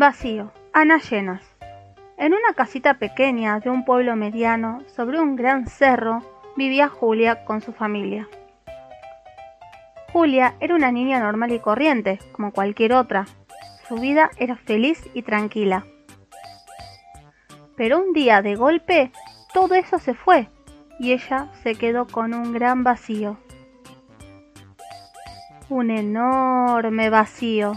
Vacío, Ana llenas. En una casita pequeña de un pueblo mediano, sobre un gran cerro, vivía Julia con su familia. Julia era una niña normal y corriente, como cualquier otra. Su vida era feliz y tranquila. Pero un día de golpe todo eso se fue y ella se quedó con un gran vacío. Un enorme vacío.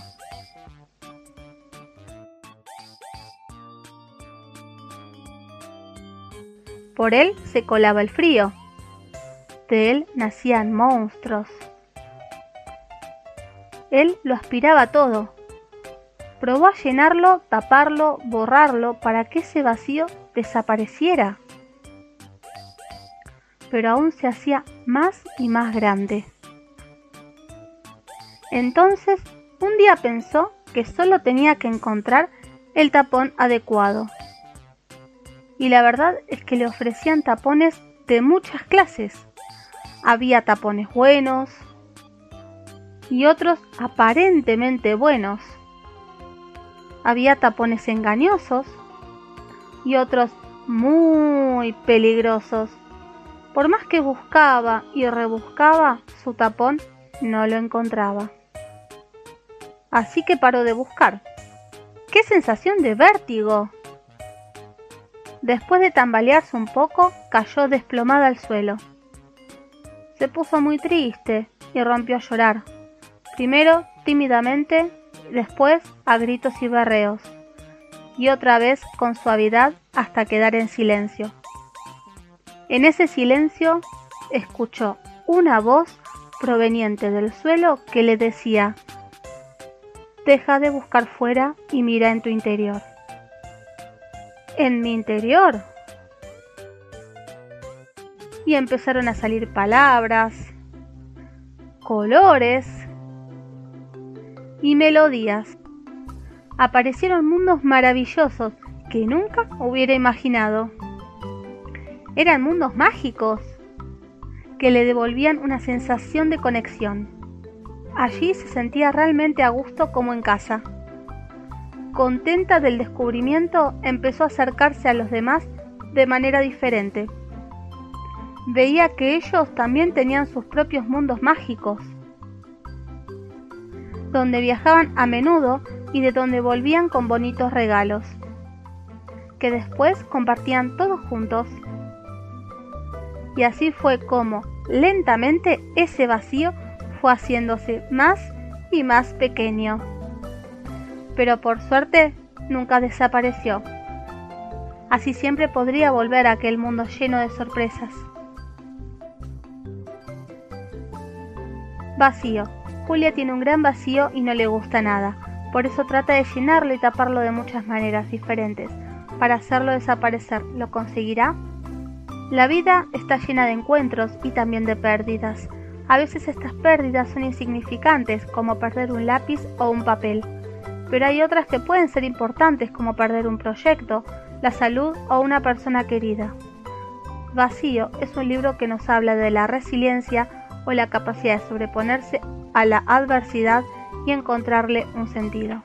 Por él se colaba el frío. De él nacían monstruos. Él lo aspiraba todo. Probó a llenarlo, taparlo, borrarlo para que ese vacío desapareciera. Pero aún se hacía más y más grande. Entonces, un día pensó que solo tenía que encontrar el tapón adecuado y la verdad es que le ofrecían tapones de muchas clases. Había tapones buenos y otros aparentemente buenos. Había tapones engañosos y otros muy peligrosos. Por más que buscaba y rebuscaba, su tapón no lo encontraba. Así que paró de buscar. ¡Qué sensación de vértigo! Después de tambalearse un poco, cayó desplomada al suelo. Se puso muy triste y rompió a llorar. Primero tímidamente, después a gritos y berreos, y otra vez con suavidad hasta quedar en silencio. En ese silencio escuchó una voz proveniente del suelo que le decía, Deja de buscar fuera y mira en tu interior en mi interior. Y empezaron a salir palabras, colores y melodías. Aparecieron mundos maravillosos que nunca hubiera imaginado. Eran mundos mágicos que le devolvían una sensación de conexión. Allí se sentía realmente a gusto como en casa. Contenta del descubrimiento, empezó a acercarse a los demás de manera diferente. Veía que ellos también tenían sus propios mundos mágicos, donde viajaban a menudo y de donde volvían con bonitos regalos, que después compartían todos juntos. Y así fue como, lentamente, ese vacío fue haciéndose más y más pequeño pero por suerte nunca desapareció. Así siempre podría volver a aquel mundo lleno de sorpresas. Vacío. Julia tiene un gran vacío y no le gusta nada, por eso trata de llenarlo y taparlo de muchas maneras diferentes. Para hacerlo desaparecer, ¿lo conseguirá? La vida está llena de encuentros y también de pérdidas. A veces estas pérdidas son insignificantes, como perder un lápiz o un papel pero hay otras que pueden ser importantes como perder un proyecto, la salud o una persona querida. Vacío es un libro que nos habla de la resiliencia o la capacidad de sobreponerse a la adversidad y encontrarle un sentido.